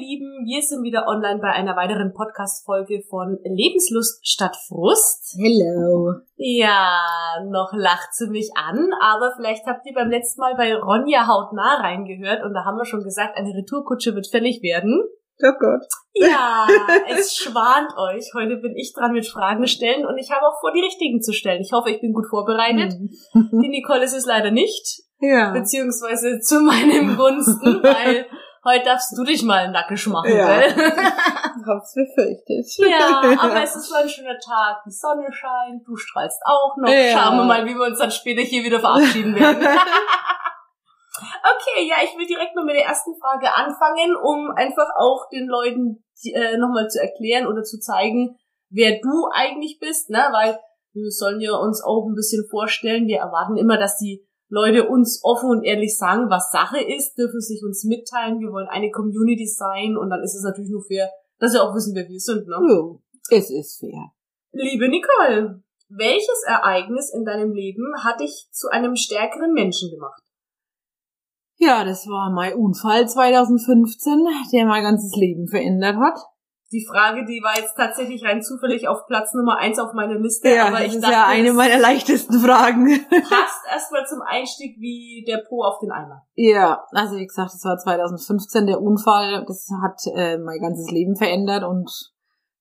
Lieben, wir sind wieder online bei einer weiteren Podcast-Folge von Lebenslust statt Frust. Hello. Ja, noch lacht sie mich an, aber vielleicht habt ihr beim letzten Mal bei Ronja hautnah reingehört und da haben wir schon gesagt, eine Retourkutsche wird fällig werden. Oh Gott. Ja, es schwant euch. Heute bin ich dran mit Fragen stellen und ich habe auch vor, die richtigen zu stellen. Ich hoffe, ich bin gut vorbereitet. Die Nicole ist es leider nicht, Ja. beziehungsweise zu meinem Gunsten, weil heute darfst du dich mal nackisch machen, Ja. gell? Hab's befürchtet. Ja, aber es ist so ein schöner Tag. Die Sonne scheint, du strahlst auch noch. Ja. Schauen wir mal, wie wir uns dann später hier wieder verabschieden werden. okay, ja, ich will direkt mal mit der ersten Frage anfangen, um einfach auch den Leuten äh, nochmal zu erklären oder zu zeigen, wer du eigentlich bist, ne? Weil wir sollen ja uns auch ein bisschen vorstellen. Wir erwarten immer, dass die Leute uns offen und ehrlich sagen, was Sache ist, dürfen sich uns mitteilen. Wir wollen eine Community sein und dann ist es natürlich nur fair, dass wir auch wissen, wer wir sind, ne? Jo, es ist fair. Liebe Nicole, welches Ereignis in deinem Leben hat dich zu einem stärkeren Menschen gemacht? Ja, das war mein Unfall 2015, der mein ganzes Leben verändert hat. Die Frage, die war jetzt tatsächlich rein zufällig auf Platz Nummer eins auf meiner Liste, Ja, aber das ich ist dachte, ja eine das meiner leichtesten Fragen. passt erstmal zum Einstieg wie der Po auf den Eimer. ja, also wie gesagt, das war 2015 der Unfall. Das hat äh, mein ganzes Leben verändert und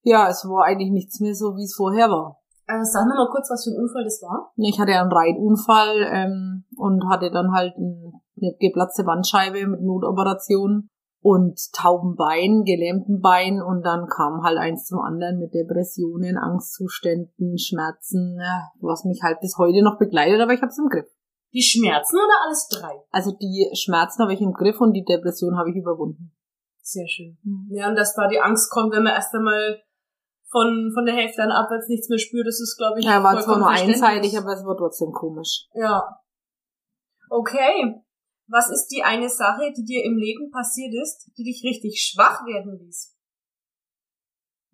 ja, es war eigentlich nichts mehr so, wie es vorher war. Äh, sag noch mal kurz, was für ein Unfall das war. Ich hatte einen Reitunfall ähm, und hatte dann halt ein, eine geplatzte Bandscheibe mit Notoperation und tauben Bein, gelähmten Bein und dann kam halt eins zum anderen mit Depressionen, Angstzuständen, Schmerzen, was mich halt bis heute noch begleitet, aber ich habe es im Griff. Die Schmerzen oder alles drei? Also die Schmerzen habe ich im Griff und die Depression habe ich überwunden. Sehr schön. Ja, und dass da die Angst kommt, wenn man erst einmal von, von der Hälfte an abwärts nichts mehr spürt, das ist, glaube ich, Ja, war zwar nur einseitig, aber es war trotzdem komisch. Ja. Okay. Was ist die eine Sache, die dir im Leben passiert ist, die dich richtig schwach werden ließ?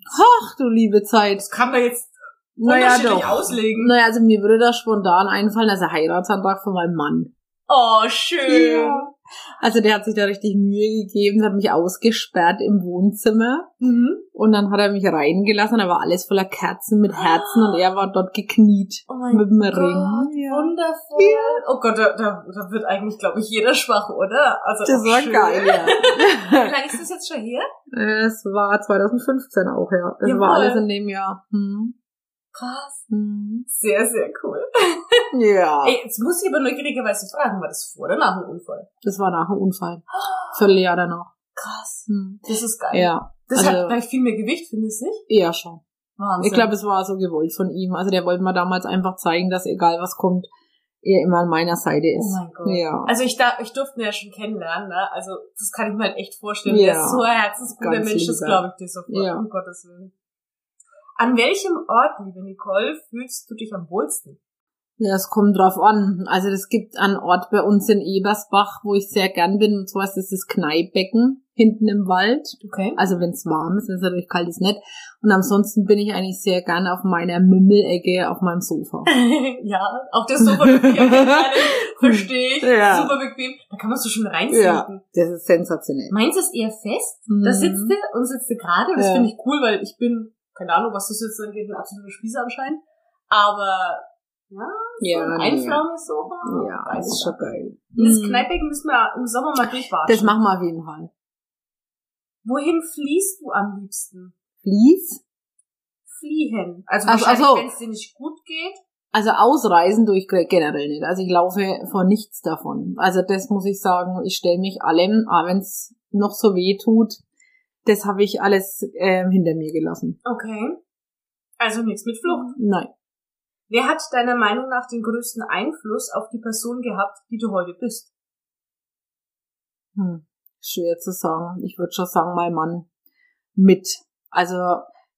Ach du liebe Zeit. Das kann man jetzt Naja unterschiedlich doch. auslegen. Naja, also mir würde da spontan einfallen, also Heiratsantrag von meinem Mann. Oh, schön. Ja. Also der hat sich da richtig Mühe gegeben, hat mich ausgesperrt im Wohnzimmer Mhm. und dann hat er mich reingelassen, da war alles voller Kerzen mit Herzen und er war dort gekniet Oh mit dem Gott, Ring. Ja. wundervoll. Oh Gott, da, da, da wird eigentlich, glaube ich, jeder schwach, oder? Also Das war schön. geil, ja. Wie lange ist das jetzt schon her? Es war 2015 auch, ja. Das Jawohl. war alles in dem Jahr. Hm. Krass. Hm. Sehr, sehr cool. Ja, Ey, jetzt muss ich aber neugierigerweise fragen, war das vor oder nach dem Unfall? das war nach dem Unfall. Vierteljahr danach. Krass. Hm. Das ist geil. Ja, Das also- hat gleich viel mehr Gewicht, findest du nicht? eher schon. Wahnsinn. Ich glaube, es war so gewollt von ihm. Also der wollte mir damals einfach zeigen, dass egal was kommt, er immer an meiner Seite Oh ist. mein Gott. Ja. Also ich, da, ich durfte ihn ja schon kennenlernen, ne? Also das kann ich mir halt echt vorstellen. Ja. Der ist so ein herzensguter Mensch, das glaube ich dir sofort, Ja. um Gottes Willen. An welchem Ort, liebe Nicole, fühlst du dich am wohlsten? Ja, es kommt drauf an. Also es gibt einen Ort bei uns in Ebersbach, wo ich sehr gern bin, und zwar ist das das Kneippbecken hinten im Wald. Okay. Also wenn es warm ist, wenn es natürlich kalt ist, nicht. Und ansonsten bin ich eigentlich sehr gern auf meiner Mümmelecke auf meinem Sofa. ja, Sofa auf jeden Fall, verstehe ich. Ja. Super bequem. Da kann man so schön reinsinken. das ist sensationell. Meins ist eher fest. Mhm. Da sitzt du und sitzt du gerade. Das Ja. finde ich cool, weil ich bin, keine Ahnung, was das jetzt angeht, ein absoluter Spießer anscheinend. Aber, ja, Ja, so ein nee. Einflaumesofa. Ja, das ist schon geil. Das Mhm. Kneippbecken müssen wir im Sommer mal durchwarten. Das machen wir auf jeden Fall. Wohin fließt du am liebsten? Fließ? Fliehen. Also Ach- wahrscheinlich, ach so. wenn es dir nicht gut geht. Also ausreisen tue ich generell nicht. Also ich laufe vor nichts davon. Also das muss ich sagen, ich stelle mich allem, auch wenn es noch so weh tut, das habe ich alles ähm, hinter mir gelassen. Okay. Also nichts mit Flucht. Nein. Wer hat deiner Meinung nach den größten Einfluss auf die Person gehabt, die du heute bist? Hm. Schwer zu sagen. Ich würde schon sagen, mein Mann mit. Also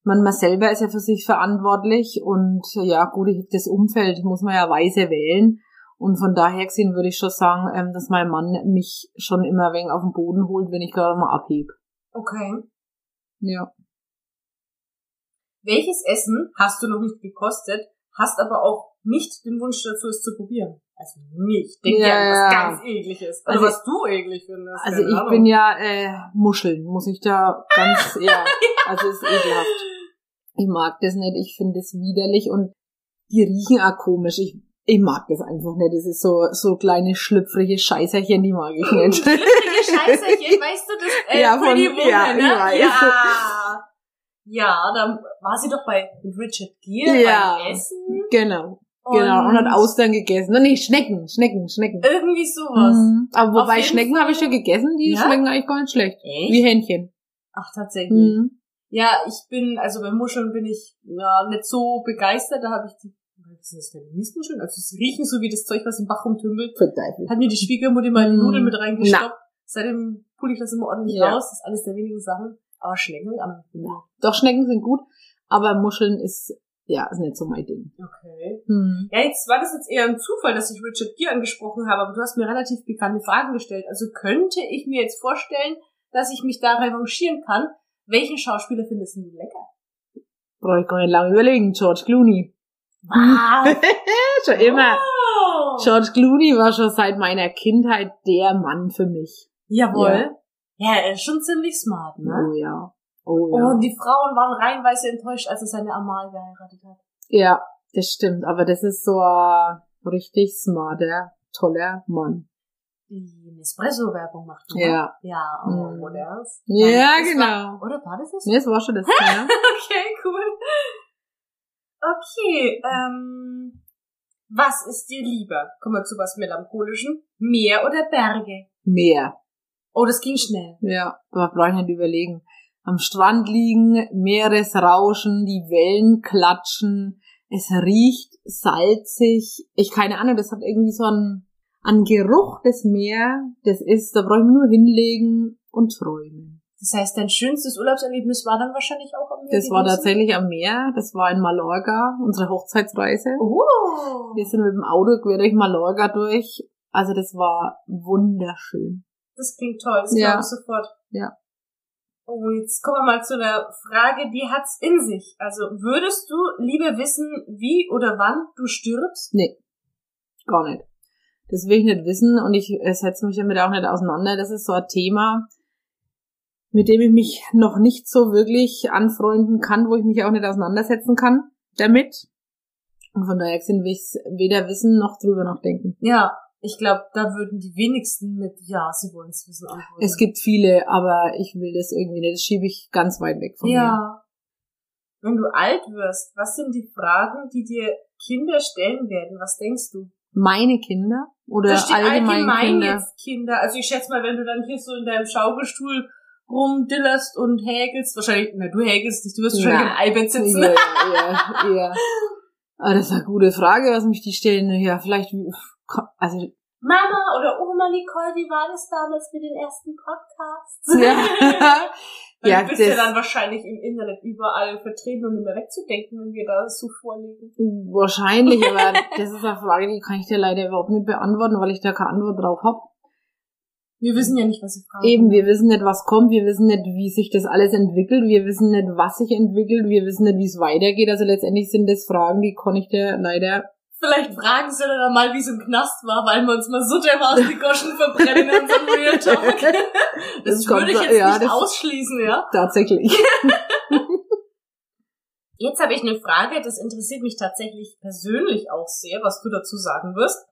man, man selber ist ja für sich verantwortlich und ja gut, das Umfeld muss man ja weise wählen. Und von daher gesehen würde ich schon sagen, ähm, dass mein Mann mich schon immer ein wenig auf den Boden holt, wenn ich gerade mal abhebe. Okay. Ja. Welches Essen hast du noch nicht gekostet, hast aber auch nicht den Wunsch dazu, es zu probieren? Also nicht. Denk ja, Ja, an was ganz ekliges. Also, Also- was du eklig findest. Also ich Ahnung. bin ja äh, Muscheln, muss ich da ganz, ja, also ist ekelhaft. Ich mag das nicht, ich finde es widerlich und die riechen auch komisch. Ich, ich mag das einfach nicht. Das ist so, so kleine schlüpfrige Scheißerchen, die mag ich nicht. Schlüpfrige Scheißerchen, weißt du, das äh, Ja, von- Pretty Woman, ja, ne? ich weiß. Ja. Ja, dann war sie doch bei Richard Gere Ja. beim Essen. genau, genau. Und hat Austern gegessen. Nee, Schnecken, Schnecken, Schnecken. Irgendwie sowas. Mhm. Aber wobei Schnecken habe ich schon gegessen, die Ja? schmecken eigentlich gar nicht schlecht. Echt? Wie Hähnchen. Ach, tatsächlich. Mhm. Ja, ich bin, also bei Muscheln bin ich ja nicht so begeistert. Da habe ich die, sind das denn, Miesmuscheln? Also sie riechen so wie das Zeug, was im Bach rumtümpelt. Verteufelt. Hat mir die Schwiegermutter mal die Mm. Nudeln mit reingestoppt. Seitdem pulle ich das immer ordentlich Ja. raus. Das ist eines der wenigen Sachen. Aber Schnecken mit anderen. Doch, Schnecken sind gut, aber Muscheln ist, ja, ist nicht so mein Ding. Okay. Hm. Ja, jetzt war das jetzt eher ein Zufall, dass ich Richard Gere angesprochen habe, aber du hast mir relativ bekannte Fragen gestellt. Also könnte ich mir jetzt vorstellen, dass ich mich da revanchieren kann. Welchen Schauspieler findest du lecker? Brauche ich gar nicht lange überlegen. George Clooney. Was? schon immer. Oh. George Clooney war schon seit meiner Kindheit der Mann für mich. Jawohl. Ja. er ist schon ziemlich smart, ne? Oh ja. Oh ja. Und die Frauen waren reihenweise enttäuscht, als er seine Amal geheiratet hat. ja, das stimmt. Aber das ist so ein richtig smarter, toller Mann. Die Nespresso-Werbung macht. ne? Ja. Ja, oh, Mhm. oder? Ja, Nein, genau. War, oder war das das? Nee, das war schon das. ja. Okay, cool. Okay, ähm, was ist dir lieber? Kommen wir zu was Melancholischen. Meer oder Berge? Meer. Oh, das ging schnell. Ja, aber brauche ich nicht überlegen. Am Strand liegen, Meeresrauschen, die Wellen klatschen, es riecht salzig. Ich keine Ahnung, das hat irgendwie so einen, einen Geruch des Meer. Das ist, da brauche ich nur hinlegen und träumen. Das heißt, dein schönstes Urlaubserlebnis war dann wahrscheinlich auch am Meer Das war tatsächlich am Meer. Das war in Mallorca, unsere Hochzeitsreise. Oh. Wir sind mit dem Auto quer durch Mallorca durch. Also das war wunderschön. Das klingt toll, das Ja. glaube ich sofort. Ja. Oh, jetzt kommen wir mal zu einer Frage, die hat's in sich. Also würdest du lieber wissen, wie oder wann du stirbst? Nee, gar nicht. Das will ich nicht wissen und ich setze mich damit auch nicht auseinander. Das ist so ein Thema, mit dem ich mich noch nicht so wirklich anfreunden kann, wo ich mich auch nicht auseinandersetzen kann damit. Und von daher sind wir weder wissen noch drüber nachdenken. Ja, ich glaube, da würden die wenigsten mit Ja, sie wollen es wissen antworten. Es gibt viele, aber ich will das irgendwie nicht. Das schiebe ich ganz weit weg von mir. Ja. Wenn du alt wirst, was sind die Fragen, die dir Kinder stellen werden? Was denkst du? Meine Kinder oder allgemein, allgemein Kinder? Kinder. Also ich schätze mal, wenn du dann hier so in deinem Schaukelstuhl rumdillerst und häkelst, wahrscheinlich, na du häkelst nicht, du wirst wahrscheinlich Ja. im iBett sitzen. Ja, ja, ja. Ah, das ist eine gute Frage, was mich die stellen. Ja, vielleicht, also, Mama oder Oma Nicole, wie war das damals mit den ersten Podcasts? ja, Weil Ja, du bist ja dann wahrscheinlich im Internet überall vertreten und nicht mehr wegzudenken, wenn wir da so vorlegen. wahrscheinlich, aber das ist eine Frage, die kann ich dir leider überhaupt nicht beantworten, weil ich da keine Antwort drauf habe. Wir wissen ja nicht, was sie fragen. Eben, wir wissen nicht, was kommt, wir wissen nicht, wie sich das alles entwickelt, wir wissen nicht, was sich entwickelt, wir wissen nicht, wie es weitergeht. Also letztendlich sind das Fragen, die kann ich dir leider. Vielleicht fragen sie dann mal, wie es im Knast war, weil wir uns mal so dermaßen die Goschen verbrennen in unserem Real Talk. Das, Das würde ich jetzt ja, nicht ausschließen, ja? Tatsächlich. Jetzt habe ich eine Frage, das interessiert mich tatsächlich persönlich auch sehr, was du dazu sagen wirst.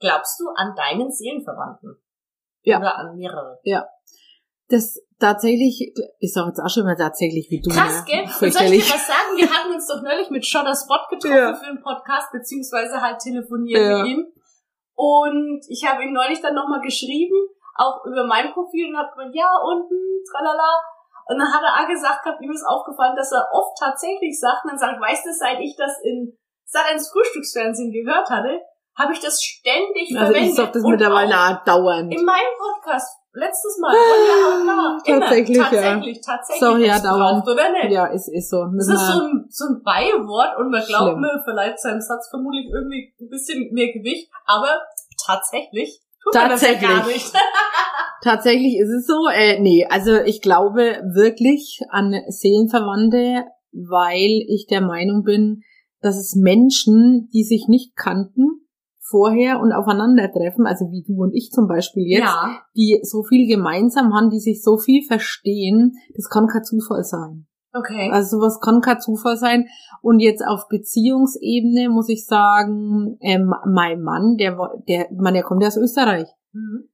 Glaubst du an deinen Seelenverwandten? Ja. Oder an mehrere? Das tatsächlich, ich sage jetzt auch schon mal tatsächlich wie du. Krass, gell? Und soll ich dir was sagen? Wir hatten uns doch neulich mit Shudder Spot getroffen Ja. für einen Podcast, beziehungsweise halt telefoniert Ja. mit ihm. Und ich habe ihm neulich dann nochmal geschrieben, auch über mein Profil und habe gemeint, ja, unten, tralala. Und dann hat er auch gesagt gehabt, ihm ist aufgefallen, dass er oft tatsächlich sagt, und dann sagt, weißt du, seit ich das in seit ins Frühstücksfernsehen gehört hatte, habe ich das ständig Also verwendet. ich sag das Und mittlerweile auch auch dauernd. in meinem Podcast, letztes Mal, von ja und da. Immer, Tatsächlich, ja. tatsächlich, tatsächlich. So, ja, dauernd. oder nicht. Ja, es ist so. Das Müssen ist so ein, so ein Beiwort und man glaubt, Schlimm. mir verleiht seinem Satz vermutlich irgendwie ein bisschen mehr Gewicht, aber tatsächlich tut man das ja gar Tatsächlich. nicht. tatsächlich ist es so. Äh, nee, also ich glaube wirklich an Seelenverwandte, weil ich der Meinung bin, dass es Menschen, die sich nicht kannten, vorher und aufeinandertreffen, also wie du und ich zum Beispiel jetzt, Ja. die so viel gemeinsam haben, die sich so viel verstehen, das kann kein Zufall sein. Okay. Also sowas kann kein Zufall sein. Und jetzt auf Beziehungsebene muss ich sagen, ähm, mein Mann, der, der, man, der kommt ja aus Österreich. Mhm.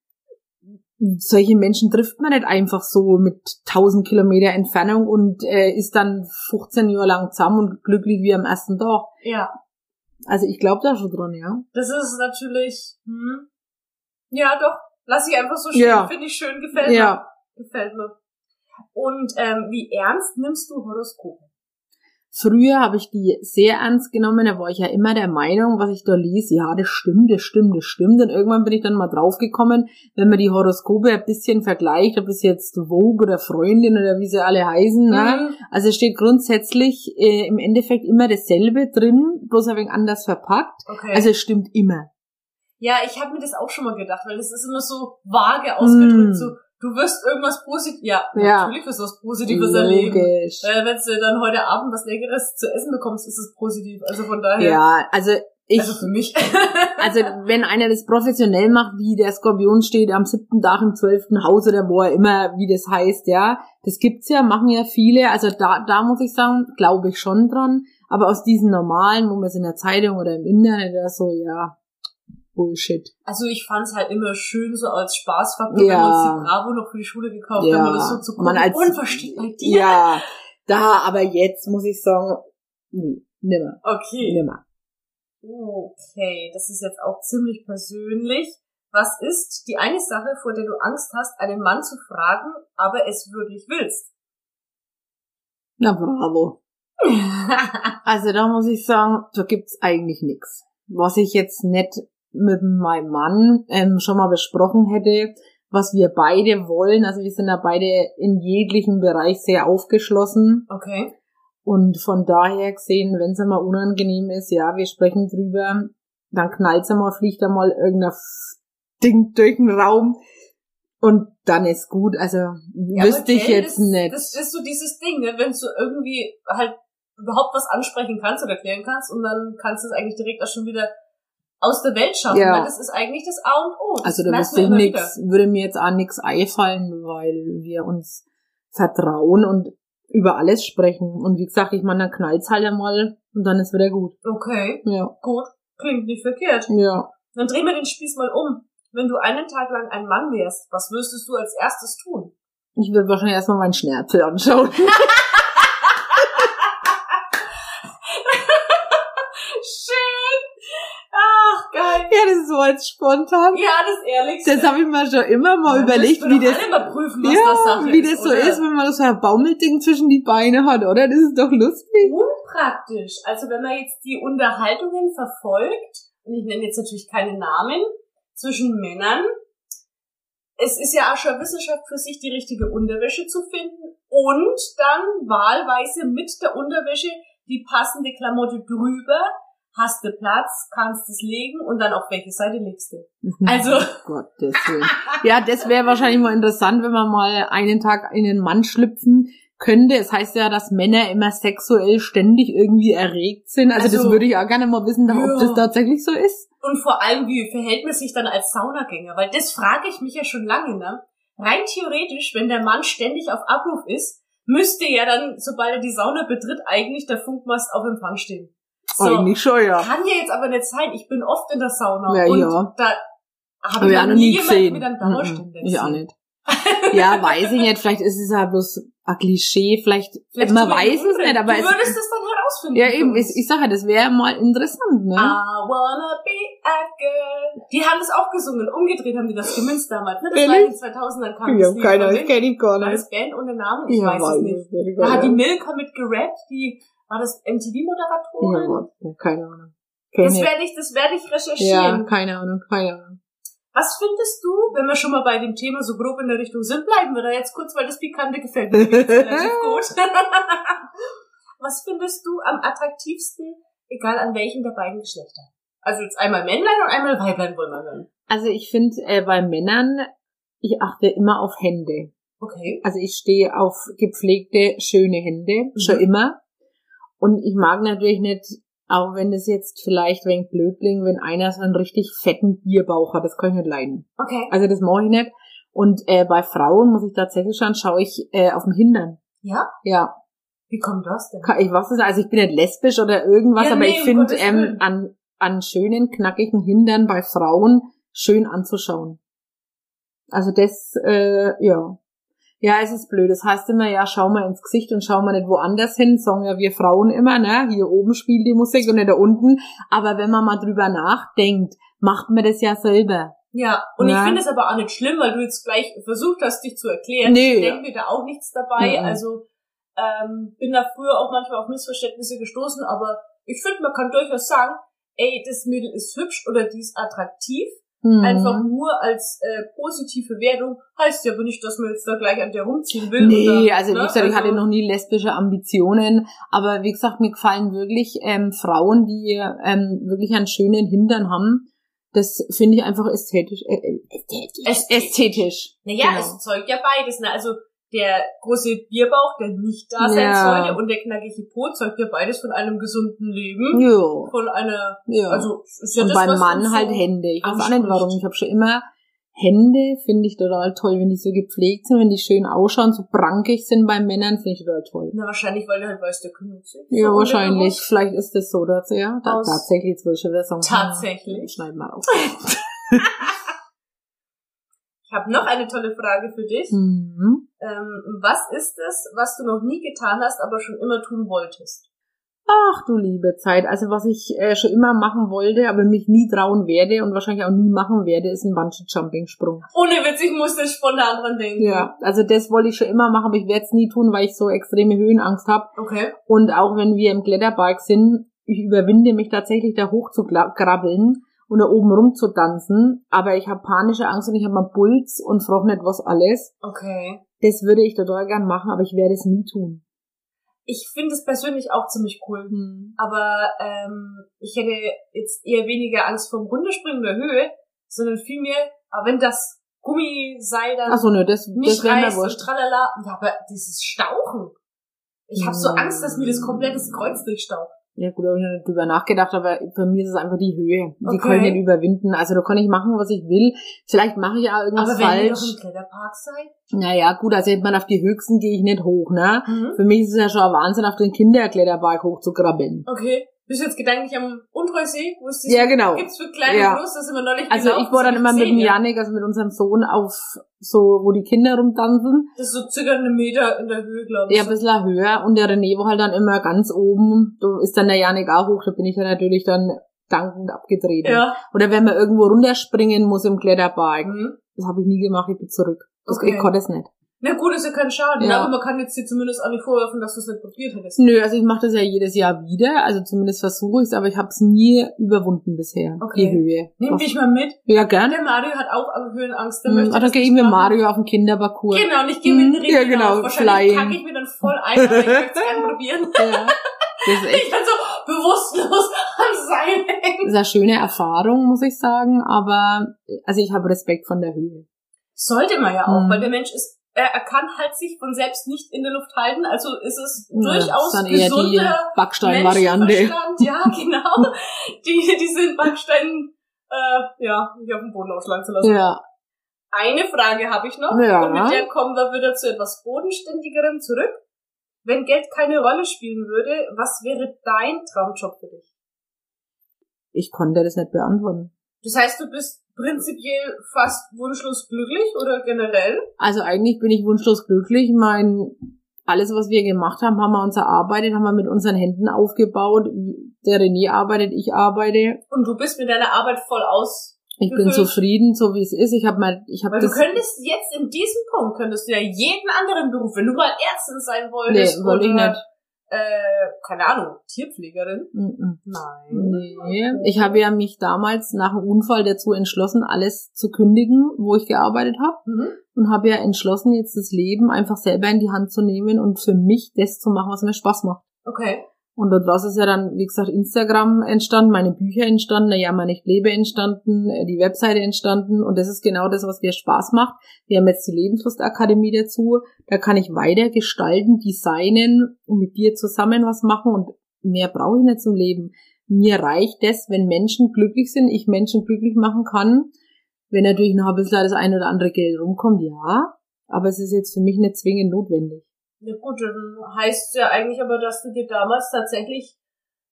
Solche Menschen trifft man nicht einfach so mit 1000 Kilometer Entfernung und äh, ist dann 15 Jahre lang zusammen und glücklich wie am ersten Tag. Ja. Also ich glaube da schon dran, ja. Das ist natürlich, hm. Ja, doch. Lass ich einfach so stehen. Ja. Finde ich schön, gefällt mir. Ja, Gefällt mir. Und ähm, wie ernst nimmst du Horoskope? Früher habe ich die sehr ernst genommen, da war ich ja immer der Meinung, was ich da lese, ja, das stimmt, das stimmt, das stimmt. Und irgendwann bin ich dann mal draufgekommen, wenn man die Horoskope ein bisschen vergleicht, ob es jetzt Vogue oder Freundin oder wie sie alle heißen, ne? Mhm. Also es steht grundsätzlich äh, im Endeffekt immer dasselbe drin, bloß ein wenig anders verpackt. Okay. Also es stimmt immer. ja, ich habe mir das auch schon mal gedacht, weil das ist immer so vage ausgedrückt, Mm. so, du wirst irgendwas positiv, ja, Ja. natürlich wirst du was Positives erleben. Logisch. Äh, wenn du dann heute Abend was Leckeres zu essen bekommst, ist es positiv. Also von daher, Ja, also ich, also für mich. Also wenn einer das professionell macht, wie der Skorpion steht am siebten Tag im zwölften Haus oder wo er immer, wie das heißt, ja, das gibt's ja, machen ja viele. Also da, da muss ich sagen, glaube ich schon dran. Aber aus diesen normalen, wo man es in der Zeitung oder im Internet oder so, ja, Bullshit. Also ich fand's halt immer schön so als Spaßfaktor, Ja. wenn wir uns die Bravo noch für die Schule gekauft Ja. haben, oder so zu gucken. Man als- Und was steht bei dir? Ja, da, aber jetzt muss ich sagen, nee, nimmer, Okay. nimmer. Okay, das ist jetzt auch ziemlich persönlich. Was ist die eine Sache, vor der du Angst hast, einen Mann zu fragen, aber es wirklich willst? Na bravo. Also da muss ich sagen, da gibt's eigentlich nix. Was ich jetzt nicht mit meinem Mann ähm, schon mal besprochen hätte, was wir beide wollen. Also wir sind ja beide in jeglichen Bereich sehr aufgeschlossen. Okay. Und von daher gesehen, wenn es mal unangenehm ist, ja, wir sprechen drüber, dann knallt's mal, fliegt da mal irgendein Ding durch den Raum und dann ist gut. Also Ja, wüsste ich jetzt das, nicht. Das ist so dieses Ding, ne? wenn du irgendwie halt überhaupt was ansprechen kannst oder klären kannst und dann kannst du es eigentlich direkt auch schon wieder aus der Welt schaffen. Ja. Weil das ist eigentlich das A und O. Das Also da wüsste ich nix, würde mir jetzt auch nix einfallen, weil wir uns vertrauen und über alles sprechen. Und wie gesagt, ich meine, dann knallt's halt einmal und dann ist wieder gut. Okay, Ja. gut. Klingt nicht verkehrt. Ja. Dann drehen wir den Spieß mal um. Wenn du einen Tag lang ein Mann wärst, was würdest du als erstes tun? Ich würde wahrscheinlich erstmal meinen Schnärzel anschauen. Schön! Ach, geil. ja, das ist so als spontan. Ja, das Ehrlichste. Das habe ich mir schon immer mal Ja, überlegt, wie das, prüfen, ja, das wie das so oder? ist, wenn man so ein Baumelding zwischen die Beine hat, oder? Das ist doch lustig. unpraktisch. Also wenn man jetzt die Unterhaltungen verfolgt, und ich nenne jetzt natürlich keine Namen, zwischen Männern, es ist ja auch schon Wissenschaft für sich, die richtige Unterwäsche zu finden und dann wahlweise mit der Unterwäsche die passende Klamotte drüber, hast du Platz, kannst es legen und dann auf welche Seite legst du. Also- Oh Willen. Ja, das wäre wahrscheinlich mal interessant, wenn man mal einen Tag in einen Mann schlüpfen könnte. Es heißt ja, dass Männer immer sexuell ständig irgendwie erregt sind. Also, das Also, würde ich auch gerne mal wissen, ob ja. das tatsächlich so ist. Und vor allem, wie verhält man sich dann als Saunagänger? Weil das frage ich mich ja schon lange, ne? Rein theoretisch, wenn der Mann ständig auf Abruf ist, müsste ja dann, sobald er die Sauna betritt, eigentlich der Funkmast auf Empfang stehen. So. Eigentlich schon, ja. Kann ja jetzt aber nicht sein. Ich bin oft in der Sauna. Ja, und ja. da habe ich ich auch noch nie gesehen. mit einem. Dauerständer Ich auch nicht. Ja, weiß ich nicht. Vielleicht ist es ja bloß ein Klischee. Vielleicht, Vielleicht man weiß es nicht, aber du es, würdest es dann herausfinden. ja für eben, ich, ich sage ja, das wäre mal interessant, ne? I wanna be a girl. Die haben das auch gesungen. Umgedreht haben die das gemünzt damals. Ne? Das war in den 2000ern kam ich das Lied keine, ich kenne ihn gar War nicht. das Band ohne Namen? Ich Ja, weiß es nicht. nicht. Da hat die Milka mit gerappt, die, war das MTV-Moderatorin? ja, keine Ahnung. das Kenn werde ich, das werde ich recherchieren. Ja, keine Ahnung, keine Ahnung. Was findest du, wenn wir schon mal bei dem Thema so grob in der Richtung sind, bleiben wir da jetzt kurz, weil das Pikante gefällt mir relativ gut. Was findest du am attraktivsten, egal an welchem der beiden Geschlechter? Also jetzt einmal Männlein und einmal Weiblein wollen wir hören. Also ich finde äh, bei Männern, ich achte immer auf Hände. Okay. Also ich stehe auf gepflegte, schöne Hände, schon Mhm. immer. Und ich mag natürlich nicht Auch wenn das jetzt vielleicht wegen blöd klingt, wenn einer so einen richtig fetten Bierbauch hat, das kann ich nicht leiden. Okay. Also das mache ich nicht. Und äh, bei Frauen muss ich tatsächlich schauen, schaue ich äh, auf dem Hintern. Ja? Ja, Wie kommt das denn? Ich weiß nicht, also ich bin nicht lesbisch oder irgendwas, Ja, aber nee, ich finde ähm, an, an schönen, knackigen Hintern bei Frauen schön anzuschauen. Also das, äh, ja. Ja, es ist blöd. Das heißt immer, ja, schau mal ins Gesicht und schau mal nicht woanders hin, sagen ja wir Frauen immer, ne? Hier oben spielt die Musik und nicht da unten. Aber wenn man mal drüber nachdenkt, macht man das ja selber. Ja, und ich Ja. finde es aber auch nicht schlimm, weil du jetzt gleich versucht hast, dich zu erklären. Nee. Ich denke mir da auch nichts dabei. Mhm. Also ähm, bin da früher auch manchmal auf Missverständnisse gestoßen, aber ich finde, man kann durchaus sagen, ey, das Mädel ist hübsch oder die ist attraktiv. Mhm. Einfach nur als äh, positive Wertung heißt ja aber nicht, dass man jetzt da gleich an der rumziehen will. Nee, oder, also wie ne? gesagt, ich hatte noch nie lesbische Ambitionen, aber wie gesagt, mir gefallen wirklich ähm, Frauen, die ähm, wirklich einen schönen Hintern haben. Das finde ich einfach ästhetisch. Äh, ästhetisch. Ästhetisch. ästhetisch. Naja, Genau. es zeugt ja beides. Ne? Also der große Bierbauch, der nicht da sein Ja. sollte, und der knackige Po zeugt ja beides von einem gesunden Leben. Ja. Von einer, ja. also ist ja und das, beim Mann uns halt so Hände. Ich weiß auch nicht warum. Ich habe schon immer Hände, finde ich total toll, wenn die so gepflegt sind, wenn die schön ausschauen, so brankig sind bei Männern, finde ich total toll. Na, wahrscheinlich, weil der halt weiß, der kümmert sich. Ja, So wahrscheinlich. Vielleicht ist das so, dass ja. Da, tatsächlich, jetzt wollte ich schon wieder sagen. Tatsächlich. Schneid mal auf. Ich habe noch eine tolle Frage für dich. Mhm. Ähm, was ist es, was du noch nie getan hast, aber schon immer tun wolltest? Ach du liebe Zeit. Also was ich äh, schon immer machen wollte, aber mich nie trauen werde und wahrscheinlich auch nie machen werde, ist ein Bungee-Jumping-Sprung. Ohne Witz, ich musste spontan dran denken. Ja, also das wollte ich schon immer machen, aber ich werde es nie tun, weil ich so extreme Höhenangst habe. Okay. Und auch wenn wir im Kletterpark sind, ich überwinde mich tatsächlich da hoch zu gra- krabbeln und da oben rumzutanzen, aber ich habe panische Angst und ich habe mal Puls und frage nicht was alles. Okay. Das würde ich total gern machen, aber ich werde es nie tun. Ich finde es persönlich auch ziemlich cool. Hm. Aber ähm, ich hätte jetzt eher weniger Angst vom Runterspringen der Höhe, sondern vielmehr, aber wenn das Gummiseil dann Ach so, ne, das, nicht das reißt und tralala. Ja, aber dieses Stauchen. Ich habe so Hm. Angst, dass mir das komplette Kreuz durchstaucht. Ja gut, da habe ich noch nicht drüber nachgedacht, aber für mich ist es einfach die Höhe. Die Okay. kann ich nicht überwinden. Also da kann ich machen, was ich will. Vielleicht mache ich auch irgendwas Aber wenn ihr doch falsch. im Kletterpark seid. Naja, gut, also ich meine, auf die höchsten gehe ich nicht hoch, ne? Mhm. Für mich ist es ja schon ein Wahnsinn, auf den Kinderkletterpark hochzukrabbeln. Okay. Bist du jetzt gedanklich am Untreusee? Wo es Ja, genau. gibt's für kleine Ja. groß, das sind wir neulich Also gelaufen, ich war dann immer mit dem gesehen, ja. Janik, also mit unserem Sohn auf so, wo die Kinder rumtanzen. Das ist so circa eine Meter in der Höhe, glaube ich. Ja, ein bisschen höher. Und der René war halt dann immer ganz oben. Da ist dann der Janik auch hoch, da bin ich dann natürlich dann dankend abgetreten. Ja. Oder wenn man irgendwo runterspringen muss im Kletterpark. Mhm. Das habe ich nie gemacht, ich bin zurück. Das, Okay. Ich konnte es nicht. Na gut, ist ja kein Schaden, Ja. aber man kann jetzt dir zumindest auch nicht vorwerfen, dass du es nicht probiert hättest. Nö, also ich mache das ja jedes Jahr wieder, also zumindest versuche ich es, aber ich habe es nie überwunden bisher, Okay. die Höhe. Nimm dich mal mit. Ja, gern. Der Mario hat auch Höhenangst. Der Hm, möchte ah, dann gehe ich mit. Mario auf den Kinderparcours. Genau, und ich gehe mit Hm, dem Ring ja, genau, hinauf. Wahrscheinlich kacke ich mir dann voll ein, aber ich möchte es gerne probieren. Ja. Das ist echt Ich bin so bewusstlos am Seil hängen. das ist eine schöne Erfahrung, muss ich sagen, aber also ich habe Respekt von der Höhe. Sollte man ja auch, Mhm. weil der Mensch ist, er, kann halt sich von selbst nicht in der Luft halten, also ist es Ja, durchaus dann eher die gesunder Backstein-Variante. Ja, genau. die, diese Backsteine, äh, ja, nicht auf dem Boden ausschlagen zu lassen. Ja. Eine Frage habe ich noch Ja. und mit der kommen wir wieder zu etwas Bodenständigerem zurück. Wenn Geld keine Rolle spielen würde, was wäre dein Traumjob für dich? Ich konnte das nicht beantworten. Das heißt, du bist prinzipiell fast wunschlos glücklich oder generell? Also eigentlich bin ich wunschlos glücklich. Mein alles, was wir gemacht haben, haben wir uns erarbeitet, haben wir mit unseren Händen aufgebaut. Der René arbeitet, ich arbeite. Und du bist mit deiner Arbeit voll aus. Ich bin zufrieden, so wie es ist. Ich habe mal, ich habe du könntest jetzt in diesem Punkt, könntest du ja jeden anderen Beruf, wenn du mal Ärztin sein Nee, wolltest wollte ich nicht. Äh, keine Ahnung, Tierpflegerin. Mhm. Nein. Nee. Ich habe ja mich damals nach dem Unfall dazu entschlossen, alles zu kündigen, wo ich gearbeitet habe. Mhm. Und habe ja entschlossen, jetzt das Leben einfach selber in die Hand zu nehmen und für mich das zu machen, was mir Spaß macht. Okay. Und daraus ist ja dann, wie gesagt, Instagram entstanden, meine Bücher entstanden, der Jammer nicht lebe entstanden, äh, die Webseite entstanden und das ist genau das, was mir Spaß macht. Wir haben jetzt die Lebenslustakademie dazu, da kann ich weiter gestalten, designen und mit dir zusammen was machen und mehr brauche ich nicht zum Leben. mir reicht das, wenn Menschen glücklich sind, ich Menschen glücklich machen kann. Wenn natürlich noch ein bisschen das ein oder andere Geld rumkommt, ja. Aber es ist jetzt für mich nicht zwingend notwendig. Ja gut, dann heißt ja eigentlich aber, dass du dir damals tatsächlich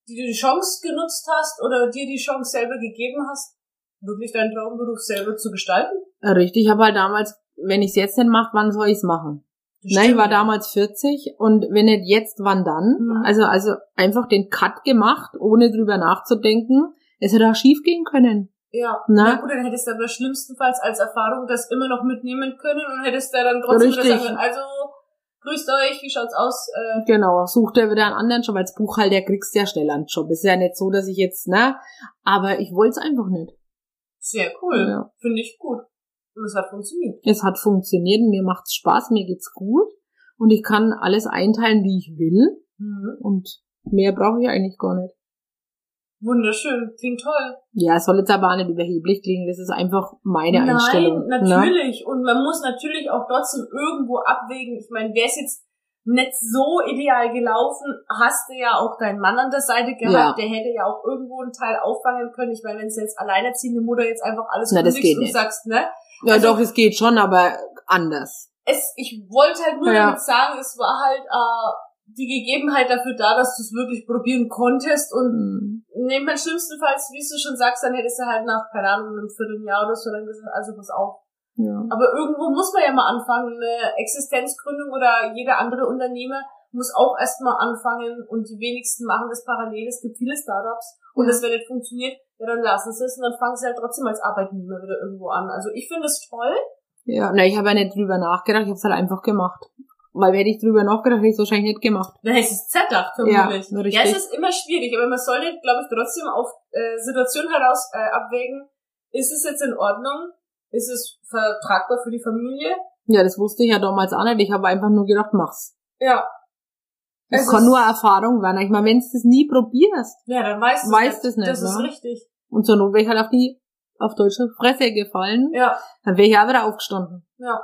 die, Chance genutzt hast oder dir die Chance selber gegeben hast, wirklich deinen Traumberuf selber zu gestalten. Ja, Richtig, ich habe halt damals, wenn ich es jetzt nicht mache, wann soll ich es machen? Das Nein, ich war damals 40 und wenn nicht jetzt, wann dann? Mhm. Also, also einfach den Cut gemacht, ohne drüber nachzudenken. Es hätte auch schief gehen können. Ja, Na? na gut, dann hättest du aber schlimmstenfalls als Erfahrung das immer noch mitnehmen können und hättest da dann trotzdem Richtig. können, also grüßt euch, wie schaut's aus? Äh, Genau, sucht er wieder einen anderen Job. Als Buchhalter kriegst du ja schneller einen Job. Ist ja nicht so, dass ich jetzt, ne? Aber ich wollte es einfach nicht. sehr cool, Ja. finde ich gut. Und es hat funktioniert. Es hat funktioniert, mir macht's Spaß, mir geht's gut. Und ich kann alles einteilen, wie ich will. Und mehr brauche ich eigentlich gar nicht. Wunderschön, klingt toll. Ja, es soll jetzt aber auch nicht überheblich klingen. Das ist einfach meine Nein, Einstellung. Ne? natürlich. Und man muss natürlich auch trotzdem irgendwo abwägen. Ich meine, wäre es jetzt nicht so ideal gelaufen, hast du ja auch deinen Mann an der Seite gehabt, Ja. der hätte ja auch irgendwo einen Teil auffangen können. Ich meine, wenn sie jetzt alleinerziehende Mutter jetzt einfach alles Na, das geht und nicht. sagst, ne? Ja, Also- doch, es geht schon, aber anders. Es, ich wollte halt nur Ja. damit sagen, es war halt äh, die Gegebenheit dafür da, dass du es wirklich probieren konntest und Hm. neben dem schlimmstenfalls, wie du schon sagst, dann hättest du halt nach, keine Ahnung, einem Vierteljahr oder so dann gesagt, also pass auf, Ja. Aber irgendwo muss man ja mal anfangen. Eine Existenzgründung oder jeder andere Unternehmer muss auch erstmal anfangen und die wenigsten machen das parallel. Es gibt viele Startups und Ja. das, wenn nicht funktioniert, ja, dann lassen sie es und dann fangen sie halt trotzdem als Arbeitnehmer wieder irgendwo an. Also ich finde es toll. Ja, na, ich habe ja nicht drüber nachgedacht, ich habe es halt einfach gemacht. Weil hätte ich drüber nachgedacht, hätte ich es wahrscheinlich nicht gemacht. Dann hättest du es zerdacht, Ja, vermutlich. Ja, richtig. es ist immer schwierig, aber man sollte, glaube ich, trotzdem auf äh, Situationen heraus äh, abwägen, ist es jetzt in Ordnung? Ist es vertragbar für die Familie? Ja, das wusste ich ja damals auch nicht. Ich habe einfach nur gedacht, mach's. Ja. Das Es kann ist- nur Erfahrung werden. Ich meine, wenn du das nie probierst Ja, dann weißt du Weißt es nicht, Das ist ne? richtig. und zur Not wäre ich halt auf die auf deutsche Fresse gefallen, Ja. dann wäre ich auch wieder aufgestanden. Ja.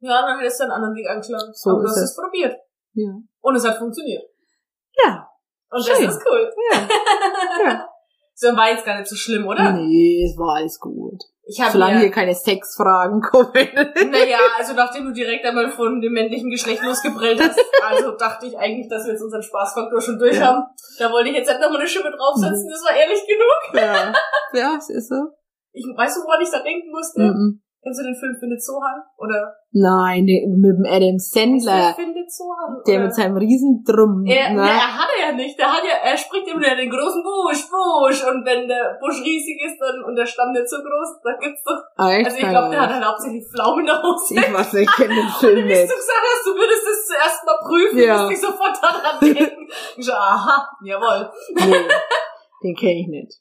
Ja, dann hättest du einen anderen Weg angeschlagen. So Aber du hast es. probiert. Ja. Und es hat funktioniert. Ja. Und Schön. das ist cool. Ja. ja. So war jetzt gar nicht so schlimm, oder? Nee, es war alles gut. Ich habe Solange ja, hier keine Sexfragen kommen. naja, also nachdem du direkt einmal von dem männlichen Geschlecht losgebrellt hast, also dachte ich eigentlich, dass wir jetzt unseren Spaßfaktor schon durch Ja. haben. Da wollte ich jetzt halt nochmal eine Schippe draufsetzen, das war ehrlich genug. ja. ja, es ist so. Ich weißt du, woran ich da denken musste? Mhm. Kennst du den Film Findet Sohan? Oder Nein, mit dem Adam Sandler, Findet Sohan? der Oder? mit seinem Riesendrum. Er, ne? na, er hat er ja nicht. Der hat ja, er spricht immer wieder den großen Busch, Busch. Und wenn der Busch riesig ist dann, und der Stamm nicht so groß, dann gibt's doch. Echt? Also ich glaube, der hat halt hauptsächlich Pflaumen Hose. Ich weiß nicht, ich kenne den Und Film du nicht. gesagt hast, du würdest es zuerst mal prüfen, Ja. musst dich sofort daran denken. Ich so, aha, jawohl. Nee, den kenne ich nicht.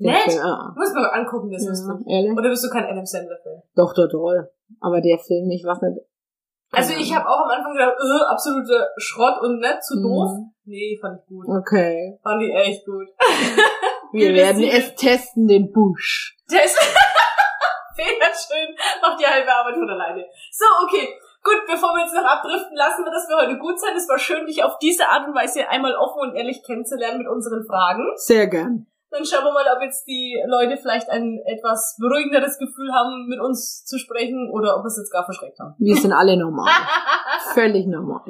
Film, ah. Muss mal angucken, das ist Ja, lustig. ehrlich? Oder bist du kein Adam Sandler-Fan? Doch, doch, toll. Aber der Film, ich weiß nicht. Also ich habe auch am Anfang gedacht, äh, absoluter Schrott und nicht zu Mhm. doof. Nee, fand ich gut. Okay. Fand ich echt gut. Wir werden es testen, den Busch. Der ist Fehler schön, macht die halbe Arbeit von alleine. So, okay. Gut, bevor wir jetzt noch abdriften, lassen wir, dass wir heute gut sein. Es war schön, dich auf diese Art und Weise einmal offen und ehrlich kennenzulernen mit unseren Fragen. Sehr gern. Dann schauen wir mal, ob jetzt die Leute vielleicht ein etwas beruhigenderes Gefühl haben, mit uns zu sprechen oder ob wir es jetzt gar verschreckt haben. Wir sind alle normal. Völlig normal.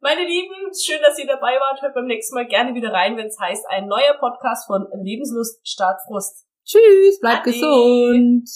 Meine Lieben, schön, dass ihr dabei wart. Hört beim nächsten Mal gerne wieder rein, wenn es heißt, ein neuer Podcast von Lebenslust statt Frust. Tschüss, bleibt Ade. gesund.